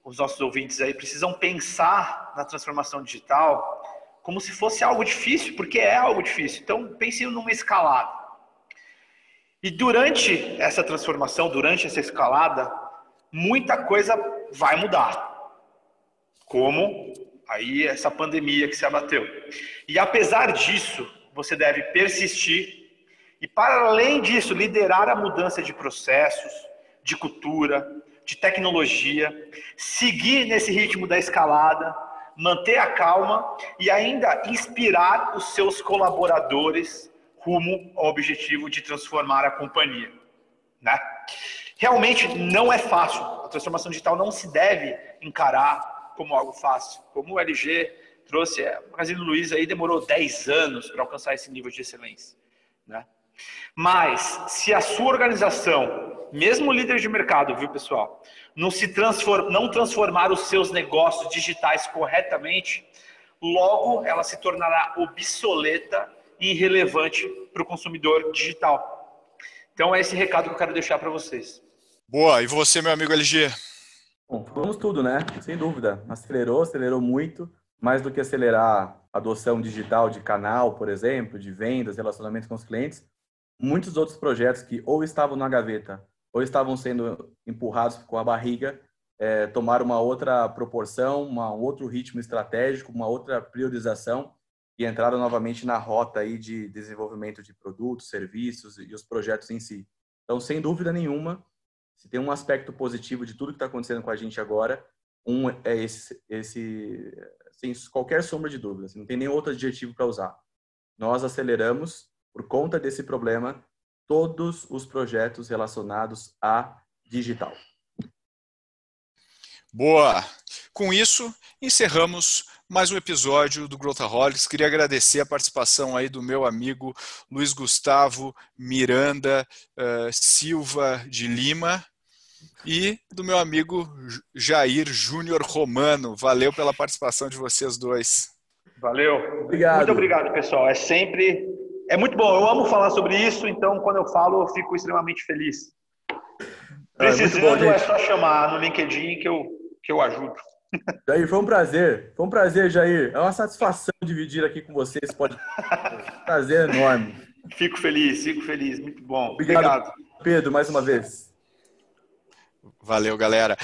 os nossos ouvintes aí, precisam pensar na transformação digital como se fosse algo difícil, porque é algo difícil. Então, pense numa escalada. E durante essa transformação, durante essa escalada, muita coisa vai mudar. Como aí essa pandemia que se abateu. E apesar disso, você deve persistir e para além disso, liderar a mudança de processos, de cultura, de tecnologia, seguir nesse ritmo da escalada, manter a calma e ainda inspirar os seus colaboradores rumo ao objetivo de transformar a companhia. Né? Realmente não é fácil. A transformação digital não se deve encarar como algo fácil. Como o LG trouxe, é, o Magazine Luiza aí demorou 10 anos para alcançar esse nível de excelência. Né? Mas, se a sua organização, mesmo líder de mercado, viu pessoal, não, se transform, não transformar os seus negócios digitais corretamente, logo ela se tornará obsoleta e irrelevante para o consumidor digital. Então é esse recado que eu quero deixar para vocês. Boa, e você, meu amigo LG? Bom, vamos tudo, né? Sem dúvida. Acelerou, acelerou muito, mais do que acelerar a adoção digital de canal, por exemplo, de vendas, relacionamentos com os clientes. Muitos outros projetos que ou estavam na gaveta ou estavam sendo empurrados com a barriga é, tomaram uma outra proporção, uma, um outro ritmo estratégico, uma outra priorização e entraram novamente na rota aí de desenvolvimento de produtos, serviços e os projetos em si. Então, sem dúvida nenhuma, se tem um aspecto positivo de tudo que está acontecendo com a gente agora, um é esse, esse sem qualquer sombra de dúvida, assim, não tem nenhum outro adjetivo para usar. Nós aceleramos, por conta desse problema, todos os projetos relacionados a digital. Boa! Com isso, encerramos mais um episódio do Growthaholics. Queria agradecer a participação aí do meu amigo Luiz Gustavo Miranda uh, Silva de Lima e do meu amigo Jair Júnior Romano. Valeu pela participação de vocês dois. Valeu. Obrigado. Muito obrigado, pessoal. É sempre é muito bom. Eu amo falar sobre isso, então quando eu falo, eu fico extremamente feliz. Precisando é, bom, é só chamar no LinkedIn que eu que eu ajudo. Jair, foi um prazer. Foi um prazer, Jair. É uma satisfação dividir aqui com vocês. Pode... prazer enorme. Fico feliz, fico feliz. Muito bom. Obrigado, Obrigado. Pedro, mais uma vez. Valeu, galera.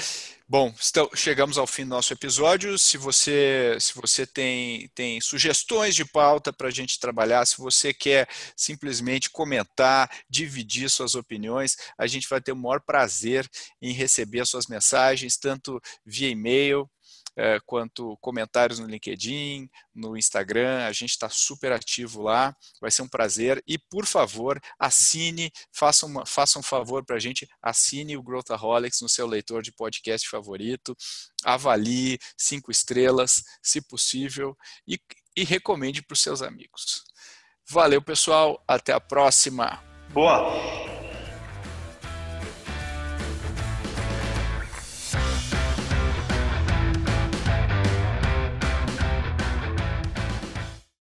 Bom, então, chegamos ao fim do nosso episódio. Se você, se você tem, tem sugestões de pauta para a gente trabalhar, se você quer simplesmente comentar, dividir suas opiniões, a gente vai ter o maior prazer em receber as suas mensagens, tanto via e-mail, é, quanto comentários no LinkedIn, no Instagram. A gente está super ativo lá, vai ser um prazer. E, por favor, assine, faça, uma, faça um favor para a gente, assine o Growthaholics no seu leitor de podcast favorito, avalie cinco estrelas, se possível, e, e recomende para os seus amigos. Valeu, pessoal. Até a próxima. Boa.